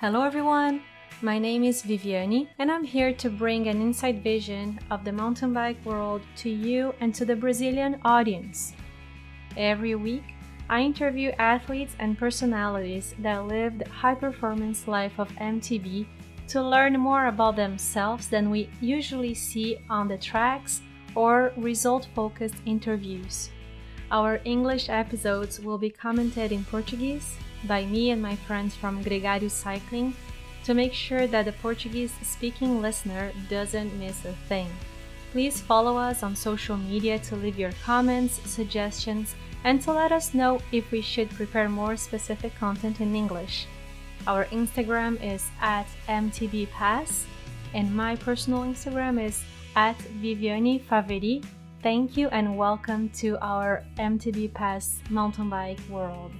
Hello, everyone. My name is Viviane, and I'm here to bring an inside vision of the mountain bike world to you and to the Brazilian audience. Every week, I interview athletes and personalities that live the high performance life of MTB to learn more about themselves than we usually see on the tracks or result focused interviews. Our English episodes will be commented in Portuguese by me and my friends from Gregário Cycling to make sure that the Portuguese speaking listener doesn't miss a thing. Please follow us on social media to leave your comments, suggestions, and to let us know if we should prepare more specific content in English. Our Instagram is at mtbpass, and my personal Instagram is at Viviane Faveri. Thank you and welcome to our MTB Pass mountain bike world.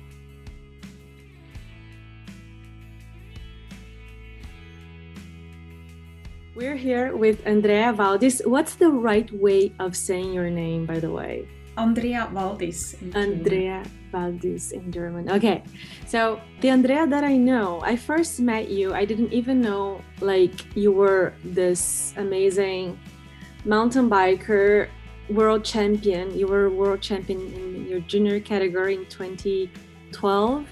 We're here with Andrea Waldis. What's the right way of saying your name, by the way? Andrea Waldis. Andrea Waldis in German. Okay, so the Andrea that I know, I first met you. I didn't even know like you were this amazing mountain biker, world champion. You were world champion in your junior category in 2012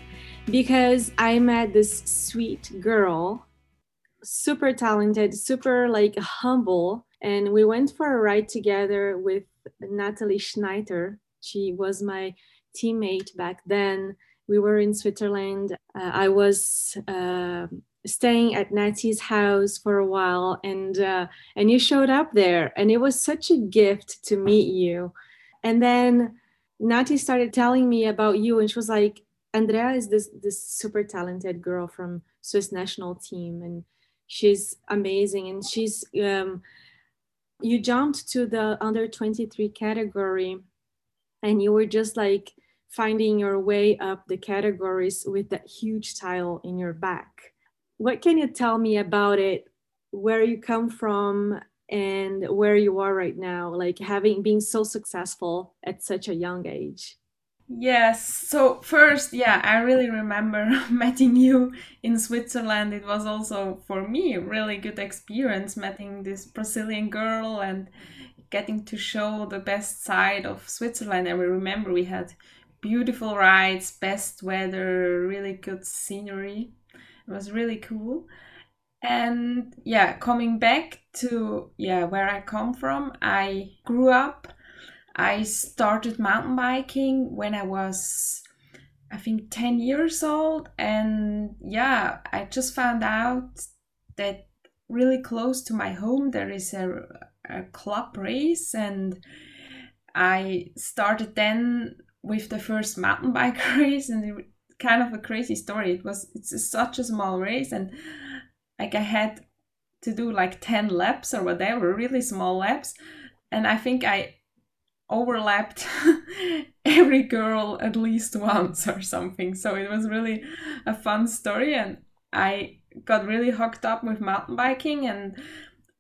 because I met this sweet girl, super talented, super like humble, and we went for a ride together with Natalie Schneider. She was my teammate back then. We were in Switzerland. Uh, I was uh, staying at Natty's house for a while, and uh, and you showed up there, and it was such a gift to meet you. And then Natty started telling me about you, and she was like, "Andrea is this this super talented girl from Swiss national team, and she's amazing, and she's." Um, you jumped to the under 23 category and you were just like finding your way up the categories with that huge tile in your back. What can you tell me about it? Where you come from and where you are right now like having been so successful at such a young age Yes. So first, yeah, I really remember meeting you in Switzerland. It was also for me a really good experience meeting this Brazilian girl and getting to show the best side of Switzerland. And we remember we had beautiful rides, best weather, really good scenery. It was really cool. And yeah, coming back to yeah, where I come from, I grew up I started mountain biking when I was, I think, 10 years old. And yeah, I just found out that really close to my home there is a, a club race. And I started then with the first mountain bike race. And it, kind of a crazy story. It was, it's such a small race. And like I had to do like 10 laps or whatever, really small laps. And I think I overlapped every girl at least once or something. So it was really a fun story and I got really hooked up with mountain biking and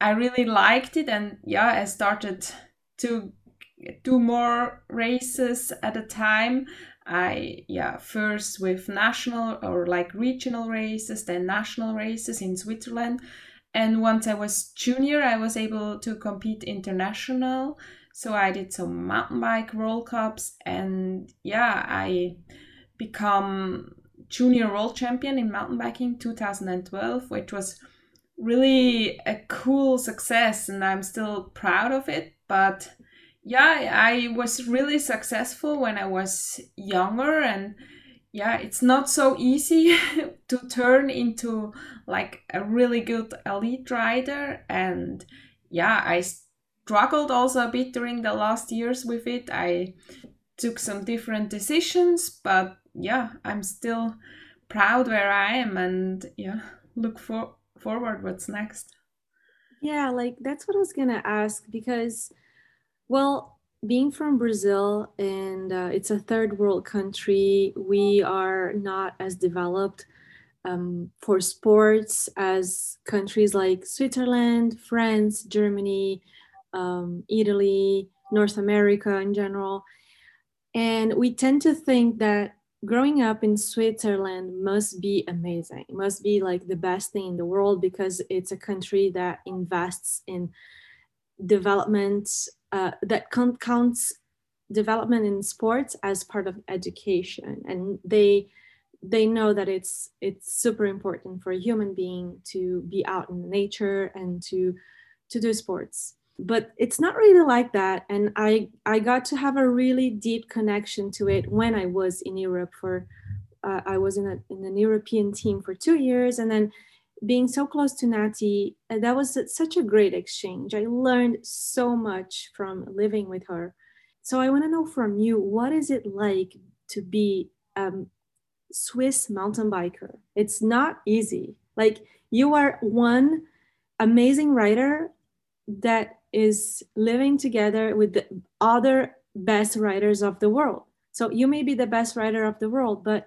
I really liked it and yeah, I started to do more races at a time. I yeah, first with national or like regional races, then national races in Switzerland. And once I was junior, I was able to compete international so I did some mountain bike World Cups, and yeah, I become junior world champion in mountain biking 2012, which was really a cool success, and I'm still proud of it. But yeah, I was really successful when I was younger, and yeah, it's not so easy to turn into like a really good elite rider, and yeah, I struggled also a bit during the last years with it. I took some different decisions, but yeah, I'm still proud where I am and yeah, look for forward what's next. Yeah, like that's what I was gonna ask because, well, being from Brazil and uh, it's a third world country, we are not as developed um, for sports as countries like Switzerland, France, Germany, um, Italy, North America in general. And we tend to think that growing up in Switzerland must be amazing. It must be like the best thing in the world because it's a country that invests in development uh, that counts development in sports as part of education and they they know that it's it's super important for a human being to be out in nature and to to do sports but it's not really like that. And i i got to have a really deep connection to it when i was in europe for uh, i was in, a, in an european team for two years. And then being so close to nati uh, that was such a great exchange. I learned so much from living with her. So i want to know from you what is it like to be a swiss mountain biker? It's not easy. Like you are one amazing writer that is living together with the other best writers of the world. So you may be the best writer of the world, but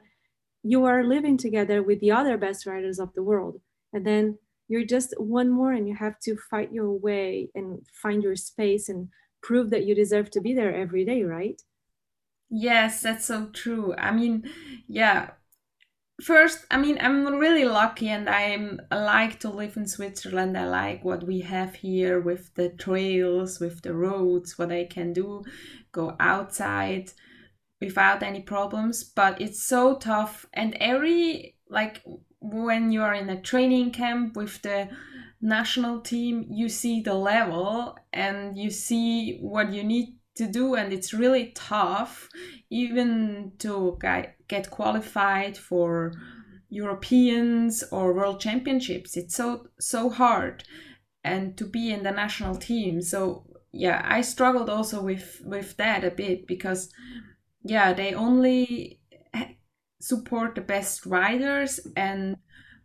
you are living together with the other best writers of the world. And then you're just one more and you have to fight your way and find your space and prove that you deserve to be there every day, right? Yes, that's so true. I mean, yeah, first i mean i'm really lucky and i'm I like to live in switzerland. I like what we have here with the trails with the roads what i can do go outside without any problems. But it's so tough and every like when you are in a training camp with the national team you see the level and you see what you need to do and it's really tough even to get qualified for Europeans or world championships. It's so so hard and to be in the national team. So yeah, I struggled also with with that a bit because yeah, they only support the best riders and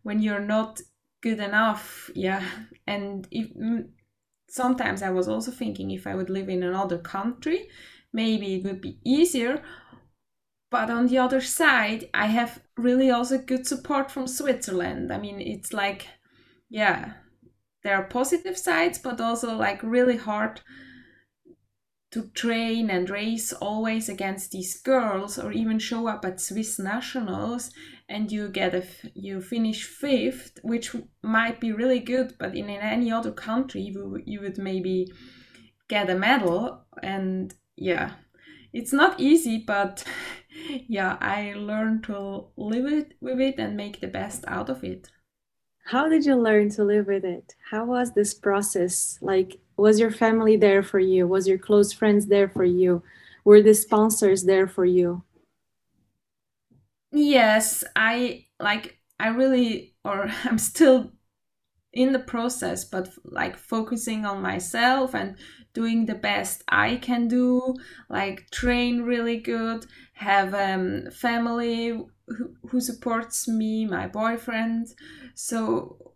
when you're not good enough, yeah, and if sometimes I was also thinking if I would live in another country, maybe it would be easier. But on the other side, I have really also good support from Switzerland. I mean, it's like, yeah, there are positive sides, but also like really hard to train and race always against these girls or even show up at Swiss nationals and you get a you finish fifth which might be really good but in, in any other country you, you would maybe get a medal and yeah. It's not easy but yeah i learned to live it with it and make the best out of it. How did you learn to live with it? How was this process? Like was your family there for you? Was your close friends there for you? Were the sponsors there for you yes i like i really or i'm still in the process but like focusing on myself and doing the best i can do like train really good have um family who, who supports me my boyfriend. So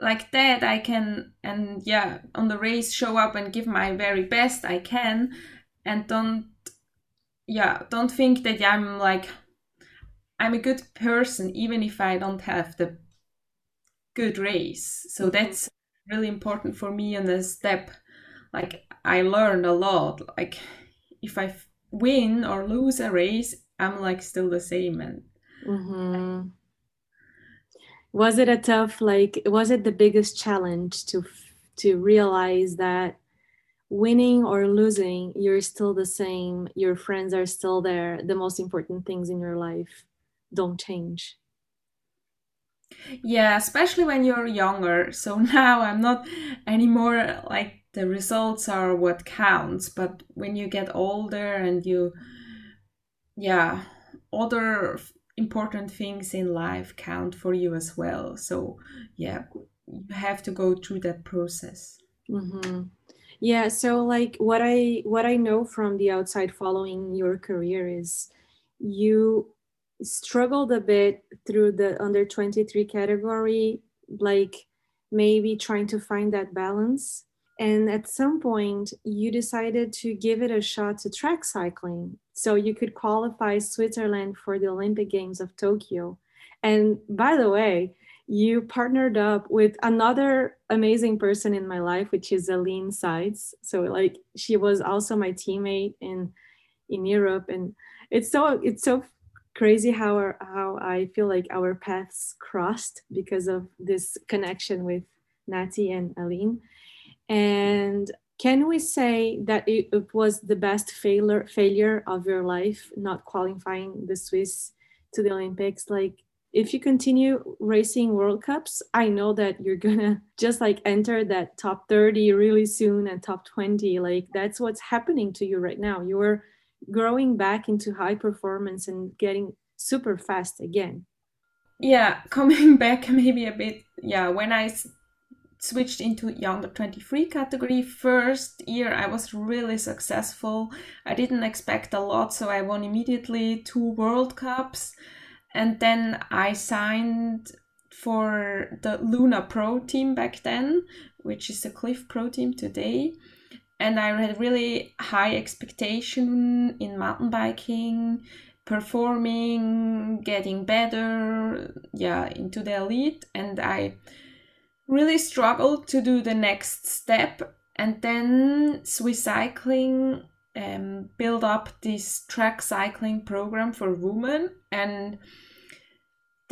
like that i can and yeah on the race show up and give my very best i can. And don't yeah don't think that i'm like i'm a good person even if i don't have the good race. So mm-hmm. that's really important for me in the step like i learned a lot. Like if i win or lose a race i'm like still the same and mm-hmm. Was it a tough like was it the biggest challenge to to realize that winning or losing you're still the same your friends are still there the most important things in your life don't change yeah especially when you're younger so now i'm not anymore like the results are what counts but when you get older and you yeah other important things in life count for you as well. So, yeah, you have to go through that process. Mm-hmm. Yeah. So, like, what I what I know from the outside following your career is you struggled a bit through the under 23 category, like maybe trying to find that balance. And at some point, you decided to give it a shot to track cycling so you could qualify Switzerland for the Olympic Games of Tokyo. And by the way, you partnered up with another amazing person in my life, which is Aline Seitz. So like she was also my teammate in in Europe, and it's so it's so crazy how our, how I feel like our paths crossed because of this connection with Nati and Aline. And can we say that it, it, was the best failure failure of your life not qualifying the Swiss to the Olympics? Like if you continue racing World Cups, I know that you're gonna just like enter that top 30 really soon and top 20. Like that's what's happening to you right now. You're growing back into high performance and getting super fast again. Yeah, coming back maybe a bit. Yeah, when I switched into younger 23 category first year i was really successful i didn't expect a lot so i won immediately two world cups and then i signed for the luna pro team back then which is the Clif pro team today and i had really high expectation in mountain biking performing getting better yeah into the elite. And i really struggled to do the next step. And then Swiss Cycling um, build up this track cycling program for women. And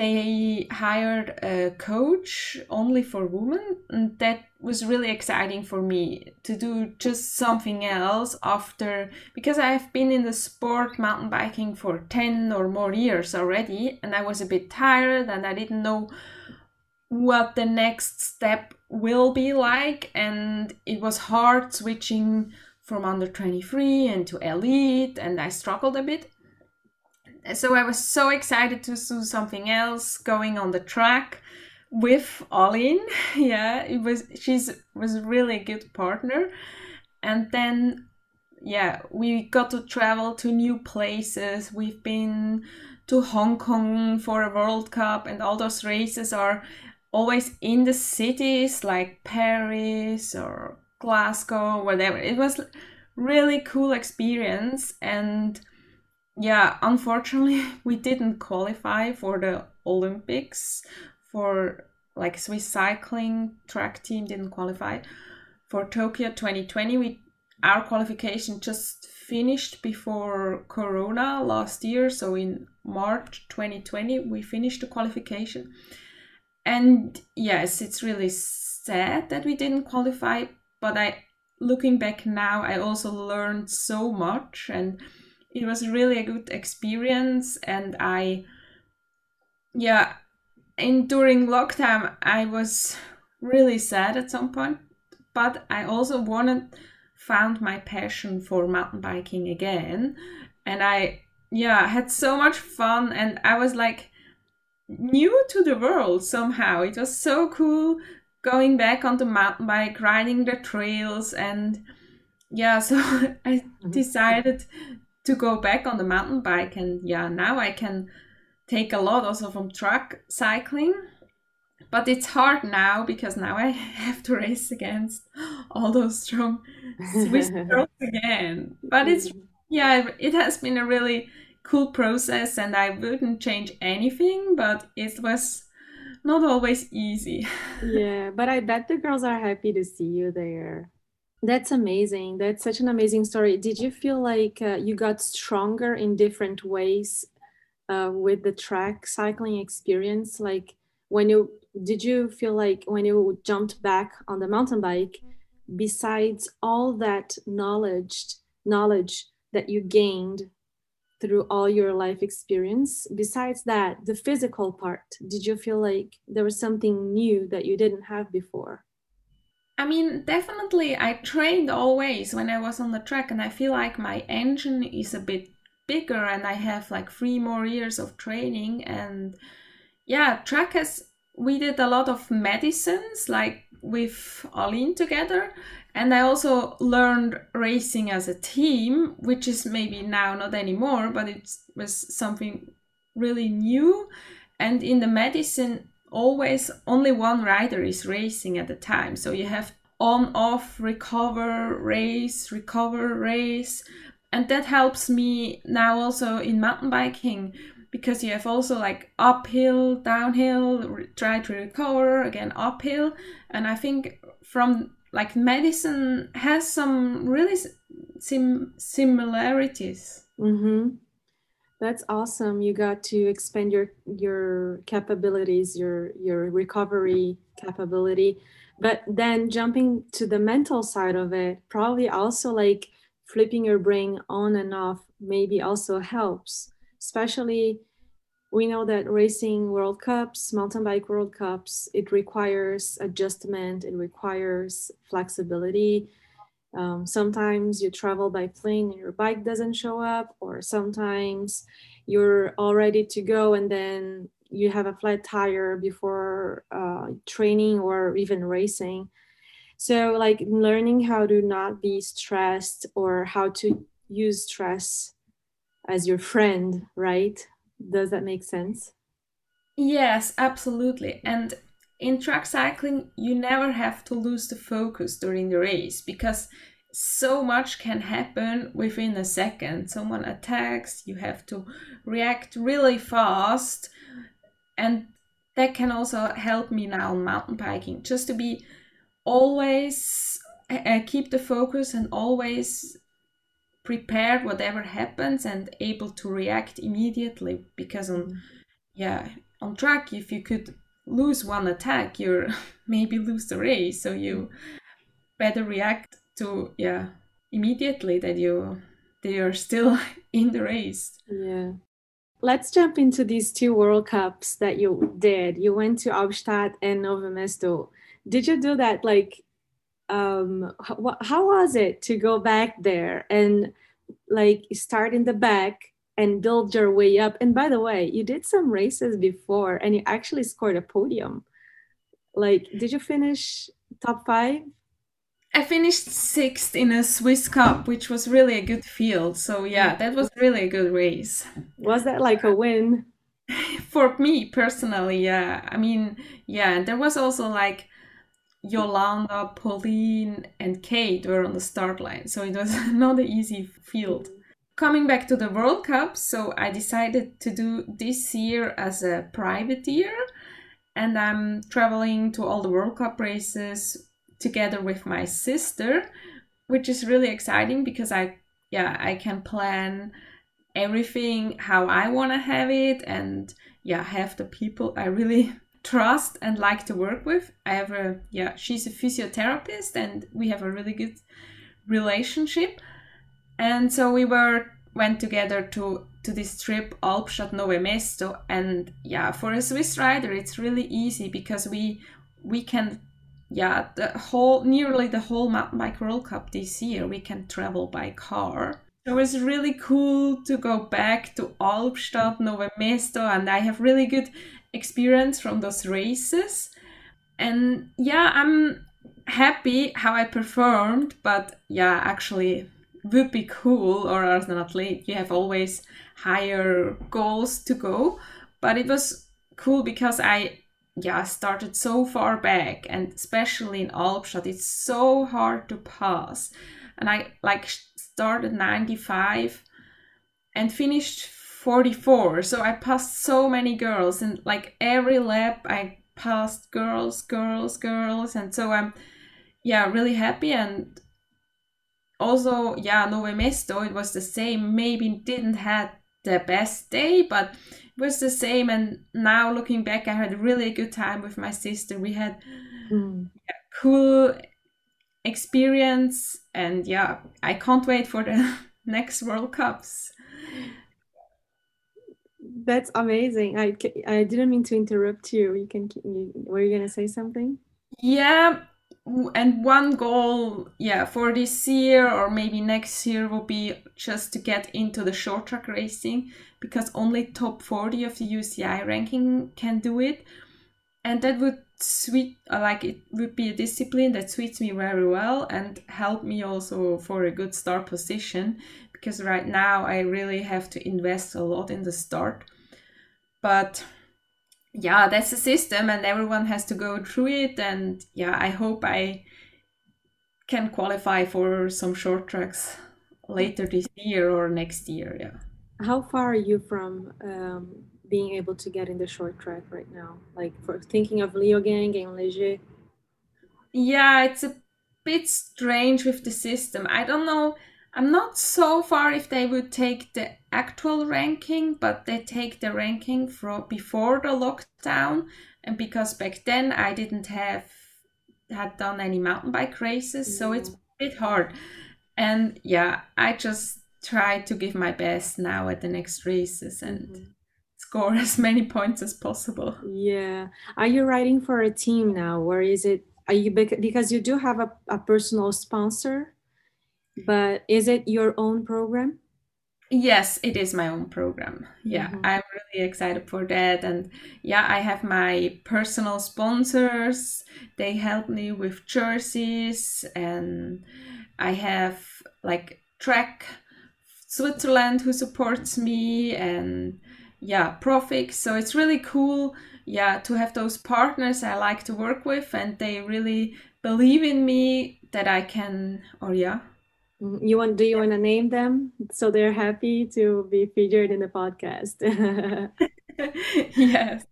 they hired a coach only for women and that was really exciting for me to do just something else after because i've been in the sport mountain biking for 10 or more years already and i was a bit tired and i didn't know what the next step will be like and it was hard switching from under 23 and to elite and i struggled a bit so i was so excited to do something else going on the track with Aline. yeah it was she's was really a good partner and then yeah we got to travel to new places we've been to hong kong for a world cup and all those races are always in the cities like Paris or Glasgow, whatever. It was really cool experience and yeah, unfortunately we didn't qualify for the Olympics. For like Swiss cycling track team didn't qualify. For Tokyo 2020. We our qualification just finished before Corona last year, so in March 2020 we finished the qualification. And yes it's really sad that we didn't qualify but i looking back now i also learned so much. And it was really a good experience and i yeah in during lockdown i was really sad at some point but i also wanted found my passion for mountain biking again and i yeah had so much fun and i was like new to the world somehow. It was so cool going back on the mountain bike, riding the trails, and yeah, so I mm-hmm. decided to go back on the mountain bike, and yeah, now I can take a lot also from track cycling. But it's hard now because now I have to race against all those strong Swiss girls again. But it's mm-hmm. yeah, it has been a really cool process and I wouldn't change anything, but it was not always easy. yeah, but I bet the girls are happy to see you there. That's amazing. That's such an amazing story. Did you feel like uh, you got stronger in different ways uh, with the track cycling experience? Like when you did you feel like when you jumped back on the mountain bike, besides all that knowledge knowledge that you gained through all your life experience besides that the physical part did you feel like there was something new that you didn't have before i mean definitely i trained always when i was on the track and i feel like my engine is a bit bigger and i have like three more years of training and yeah track has we did a lot of madisons like with Aline together and I also learned racing as a team, which is maybe now not anymore, but it was something really new. And in the madison, always only one rider is racing at a time. So you have on, off, recover, race, recover, race. And that helps me now also in mountain biking because you have also like uphill, downhill, try to recover, again uphill. And I think from like madison has some really sim- similarities. Mm-hmm. That's awesome. You got to expand your your capabilities, your your recovery capability. But then jumping to the mental side of it, probably also like flipping your brain on and off maybe also helps. Especially we know that racing World Cups, mountain bike World Cups, it requires adjustment, it requires flexibility um, sometimes you travel by plane and your bike doesn't show up, or sometimes you're all ready to go and then you have a flat tire before uh, training or even racing. So, like learning how to not be stressed or how to use stress as your friend, right? Does that make sense? Yes, absolutely. And in track cycling, you never have to lose the focus during the race because so much can happen within a second. Someone attacks, you have to react really fast. And that can also help me now on mountain biking just to be always uh, keep the focus and always prepared whatever happens and able to react immediately because on yeah on track if you could lose one attack, you're maybe lose the race. So you better react to yeah immediately that you they are still in the race. Yeah. Let's jump into these two World Cups that you did. You went to Albstadt and Nove Mesto. Did you do that like um how, how was it to go back there and like start in the back and build your way up. And by the way, you did some races before and you actually scored a podium. Like, did you finish top five? I finished sixth in a Swiss Cup, which was really a good field. So, yeah, that was really a good race. Was that like a win? For me personally, yeah. I mean, yeah, there was also like Jolanda, Pauline, and Kate were on the start line. So, it was not an easy field coming back to the World Cup, so I decided to do this year as a private year, and I'm traveling to all the World Cup races together with my sister, which is really exciting because I yeah, I can plan everything how I want to have it and yeah, have the people I really trust and like to work with. I have a yeah, she's a physiotherapist and we have a really good relationship and so we were went together to to this trip Albstadt Nove Mesto. And yeah for a Swiss rider it's really easy because we we can yeah the whole nearly the whole mountain bike World Cup this year we can travel by car. It was really cool to go back to Albstadt Nove Mesto and I have really good experience from those races. And yeah I'm happy how I performed but yeah actually would be cool or as an athlete you have always higher goals to go. But it was cool because i yeah started so far back and especially in Albstadt it's so hard to pass. And i like started 95 and finished 44 so i passed so many girls and like every lap i passed girls girls girls and so i'm yeah really happy and also yeah Nove Mesto it was the same. Maybe didn't had the best day but it was the same. And now looking back I had really a really good time with my sister. We had mm. cool experience. And yeah I can't wait for the next World Cups. That's amazing. I, I didn't mean to interrupt you. You can you, were you gonna say something? Yeah and one goal yeah for this year or maybe next year will be just to get into the short track racing because only top 40 of the UCI ranking can do it. And that would sweet uh, like it would be a discipline that suits me very well and help me also for a good start position because right now I really have to invest a lot in the start. But yeah, that's the system, and everyone has to go through it. And yeah, I hope I can qualify for some short tracks later this year or next year. Yeah. How far are you from um, being able to get in the short track right now? Like for thinking of Leogang and Les Gets? Yeah, it's a bit strange with the system. I don't know I'm not so far if they would take the actual ranking, but they take the ranking from before the lockdown. And because back then I didn't have had done any mountain bike races, so it's a bit hard. And yeah, I just try to give my best now at the next races and mm-hmm. score as many points as possible. Yeah. Are you riding for a team now, or is it? Are you because you do have a, a personal sponsor? But is it your own program? Yes, it is my own program. Yeah, mm-hmm. I'm really excited for that. And yeah, I have my personal sponsors. They help me with jerseys, and I have like Trek Switzerland who supports me, and yeah, Profix. So it's really cool, yeah, to have those partners I like to work with, and they really believe in me that I can, or yeah. Mm-hmm. You want? Do you want to name them so they're happy to be featured in the podcast? yes,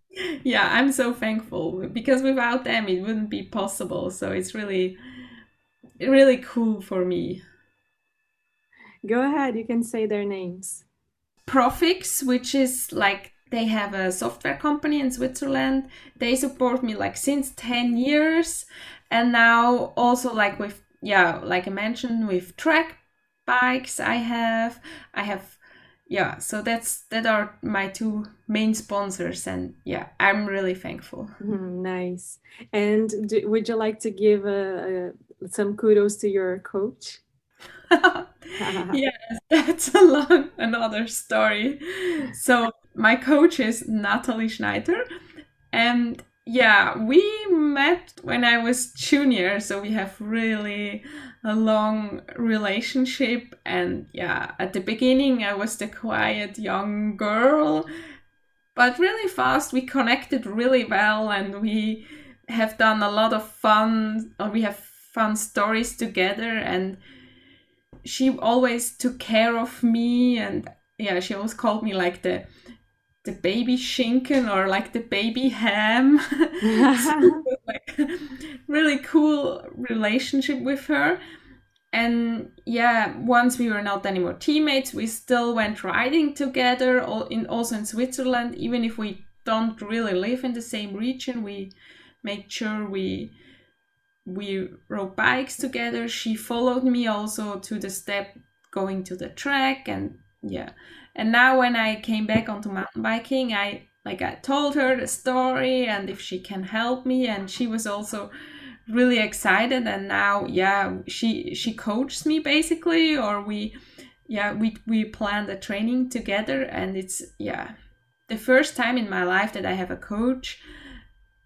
yeah, I'm so thankful because without them it wouldn't be possible. So it's really, really cool for me. Go ahead. You can say their names. Profix, which is like they have a software company in Switzerland. They support me like since 10 years. And now also like with yeah, like I mentioned with Trek bikes I have, I have yeah, so that's that are my two main sponsors and yeah, I'm really thankful. Mm, nice. And do, would you like to give uh, uh, some kudos to your coach? yes, that's a long another story. So my coach is Natalie Schneider, and yeah, we met when I was junior, so we have really a long relationship. And yeah, at the beginning, I was the quiet young girl, but really fast we connected really well, and we have done a lot of fun, or we have fun stories together. And she always took care of me, and yeah, she always called me like the the baby schinken or like the baby ham. so, like, really cool relationship with her. And yeah, once we were not anymore teammates, we still went riding together, all in also in Switzerland. Even if we don't really live in the same region, we made sure we we rode bikes together. She followed me also to the step going to the track, and yeah, and now when I came back onto mountain biking, I like I told her the story and if she can help me and she was also really excited. And now yeah she she coaches me basically or we yeah we we plan the training together. And it's yeah the first time in my life that I have a coach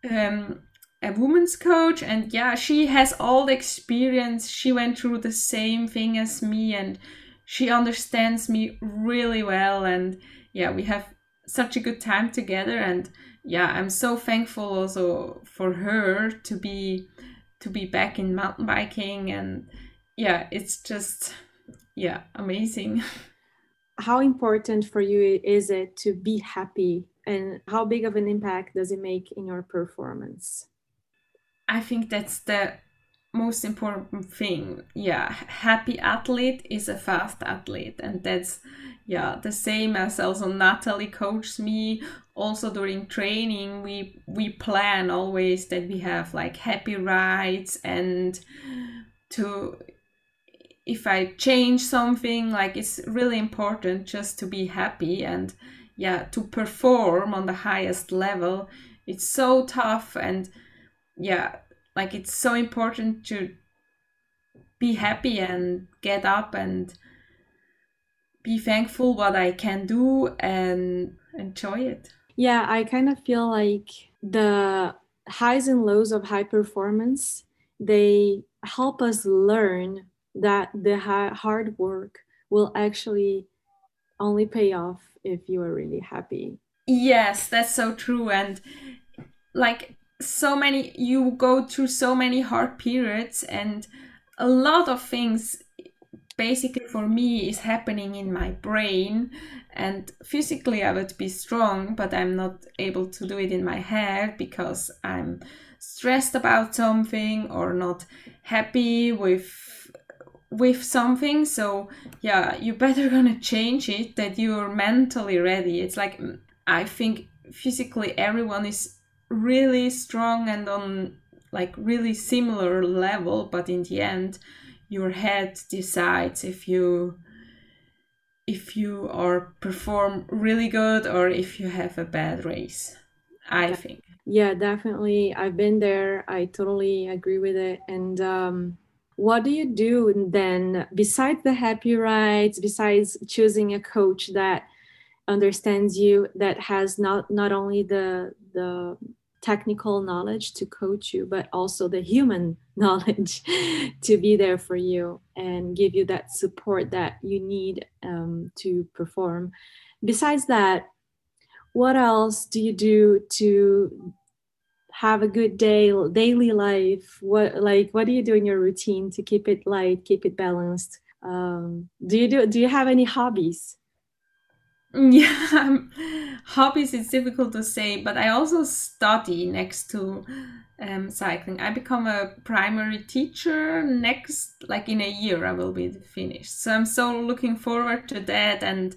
um a woman's coach. And yeah she has all the experience. She went through the same thing as me. And she understands me really well and yeah we have such a good time together and yeah i'm so thankful also for her to be to be back in mountain biking and yeah it's just yeah amazing. How important for you is it to be happy and how big of an impact does it make in your performance? I think that's the most important thing. Yeah happy athlete is a fast athlete and that's yeah the same as also natalie coached me. Also during training we we plan always that we have like happy rides and to if i change something like it's really important just to be happy and yeah to perform on the highest level. It's so tough and yeah like it's so important to be happy and get up and be thankful what I can do and enjoy it. Yeah, I kind of feel like the highs and lows of high performance, they help us learn that the hard work will actually only pay off if you are really happy. Yes, that's so true and like so many you go through so many hard periods and a lot of things basically for me is happening in my brain and physically i would be strong but i'm not able to do it in my head because i'm stressed about something or not happy with with something. So yeah you better gonna change it that you're mentally ready. It's like mm, i think physically everyone is really strong and on like really similar level but in the end your head decides if you if you are perform really good or if you have a bad race i think. Yeah definitely. I've been there. I totally agree with it. And um what do you do then besides the happy rides besides choosing a coach that understands you that has not not only the the technical knowledge to coach you but also the human knowledge to be there for you and give you that support that you need um, to perform. Besides that what else do you do to have a good day daily life? What like what do you do in your routine to keep it light keep it balanced? Um, do you do do you have any hobbies yeah um, hobbies it's difficult to say but i also study next to um, cycling i become a primary teacher next like in a year i will be finished so i'm so looking forward to that and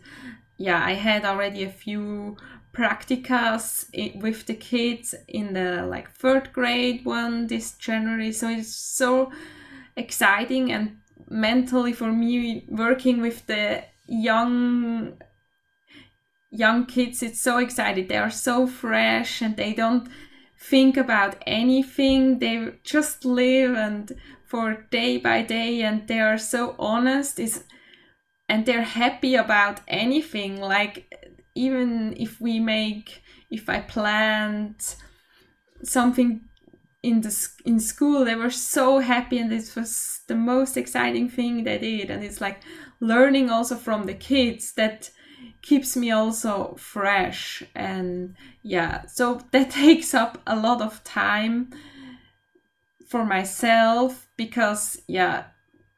yeah i had already a few practicas with the kids in the like third grade one this January. So it's so exciting and mentally for me working with the young young kids it's so excited. They are so fresh and they don't think about anything. They just live and for day by day and they are so honest is and they're happy about anything. Like even if we make if i planned something in the in school they were so happy and this was the most exciting thing they did. And it's like learning also from the kids that keeps me also fresh and yeah so that takes up a lot of time for myself because yeah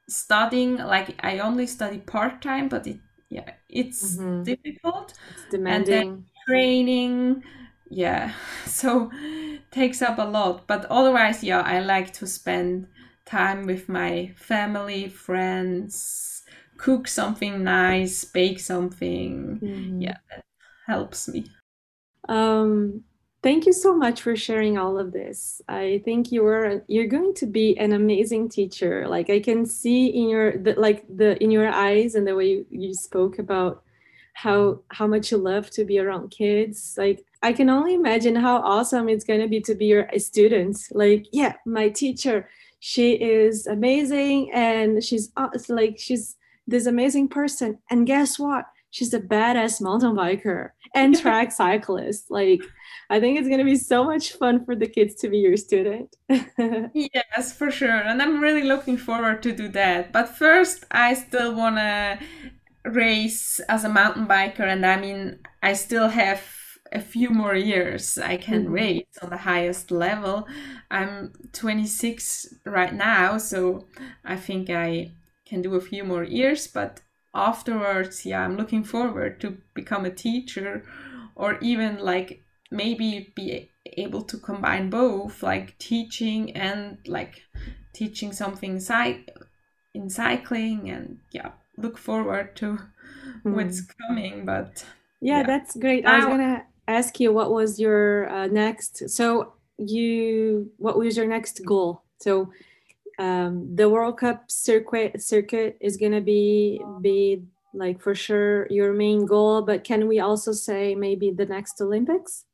studying like i only study part-time but it yeah it's mm-hmm. difficult. It's demanding. training yeah so takes up a lot. But otherwise yeah i like to spend time with my family friends cook something nice bake something. Mm-hmm. yeah that helps me. Um thank you so much for sharing all of this. I think you're you're going to be an amazing teacher. Like i can see in your the, like the in your eyes and the way you, you spoke about how how much you love to be around kids. Like i can only imagine how awesome it's going to be to be your student. Like yeah my teacher she is amazing and she's like she's this amazing person and guess what she's a badass mountain biker and track cyclist like I think it's going to be so much fun for the kids to be your student. yes, for sure. And I'm really looking forward to do that. But first, I still want to race as a mountain biker. And I mean, I still have a few more years I can mm-hmm. race on the highest level. I'm 26 right now, so I think I can do a few more years. But afterwards, yeah, I'm looking forward to become a teacher or even like maybe be able to combine both like teaching and like teaching something in cycling and yeah look forward to mm. what's coming but yeah, yeah, that's great i was gonna ask you what was your uh, next so you what was your next goal so um, the world cup circuit circuit is gonna be be like for sure your main goal but can we also say maybe the next olympics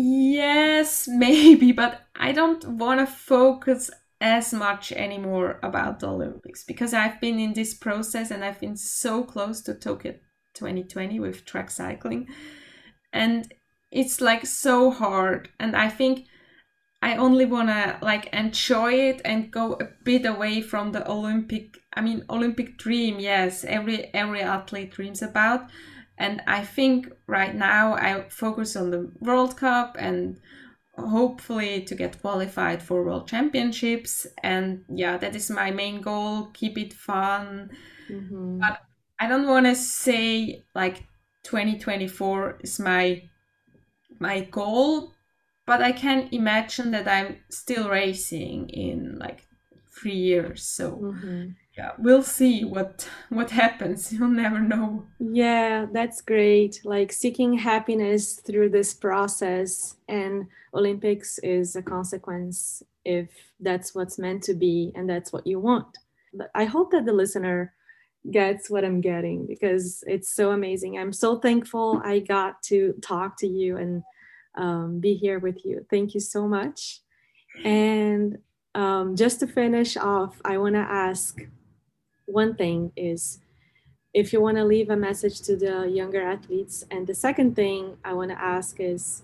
Yes, maybe, but I don't want to focus as much anymore about the Olympics because I've been in this process and I've been so close to Tokyo 2020 with track cycling. And it's like so hard. And I think I only want to like enjoy it and go a bit away from the Olympic I mean Olympic dream. Yes, every every athlete dreams about and I think right now I focus on the World Cup and hopefully to get qualified for World Championships. And yeah, that is my main goal. Keep it fun. Mm-hmm. But I don't want to say like 2024 is my my goal, but I can imagine that I'm still racing in like three years. So mm-hmm. yeah, we'll see what what happens. You'll never know. Yeah, that's great. Like seeking happiness through this process, and Olympics is a consequence if that's what's meant to be and that's what you want. But I hope that the listener gets what I'm getting because it's so amazing. I'm so thankful I got to talk to you and um, be here with you. Thank you so much. And um, just to finish off, I want to ask one thing is if you want to leave a message to the younger athletes. And the second thing I want to ask is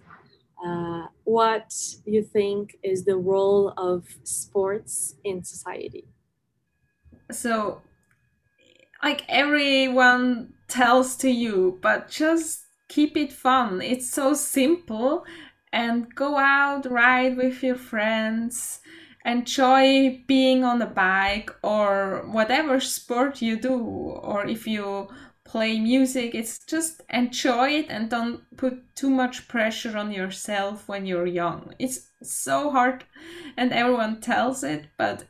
uh, what you think is the role of sports in society? So, like everyone tells to you, but just keep it fun. It's so simple and go out, ride with your friends, enjoy being on a bike or whatever sport you do, or if you play music, it's just enjoy it and don't put too much pressure on yourself when you're young. It's so hard and everyone tells it, but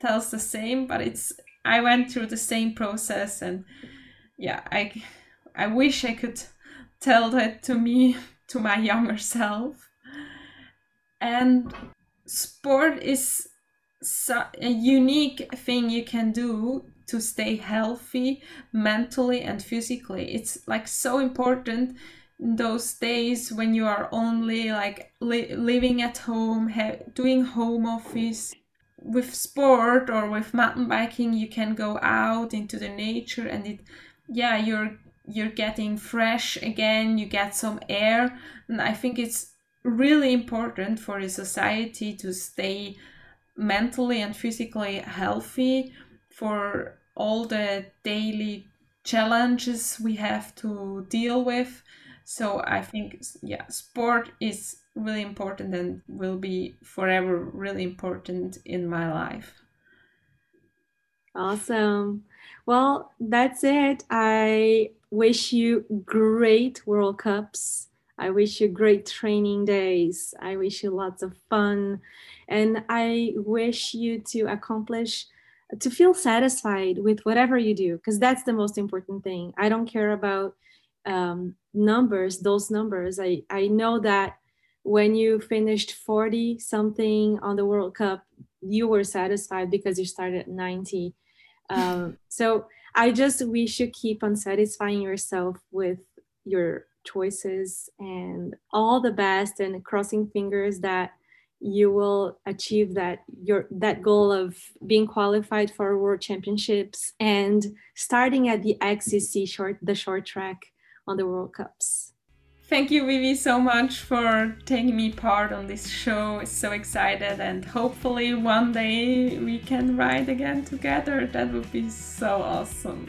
tells the same, but it's I went through the same process and yeah, I I wish I could tell that to me, to my younger self. And sport is a unique thing you can do to stay healthy mentally and physically. It's like so important in those days when you are only like li- living at home, ha- doing home office. With sport or with mountain biking, you can go out into the nature and it, yeah, you're you're getting fresh again, you get some air. And I think it's really important for a society to stay mentally and physically healthy for all the daily challenges we have to deal with. So I think, yeah, sport is really important and will be forever really important in my life. Awesome. Well, that's it. I wish you great World Cups. I wish you great training days. I wish you lots of fun. And I wish you to accomplish, to feel satisfied with whatever you do, because that's the most important thing. I don't care about um, numbers, those numbers. I, I know that when you finished 40 something on the World Cup, you were satisfied because you started at 90. Um, so I just wish you keep on satisfying yourself with your choices and all the best and crossing fingers that you will achieve that your that goal of being qualified for world championships and starting at the XCC short the short track on the World Cups. Thank you, Vivi, so much for taking me part on this show. So excited, and hopefully one day we can ride again together. That would be so awesome.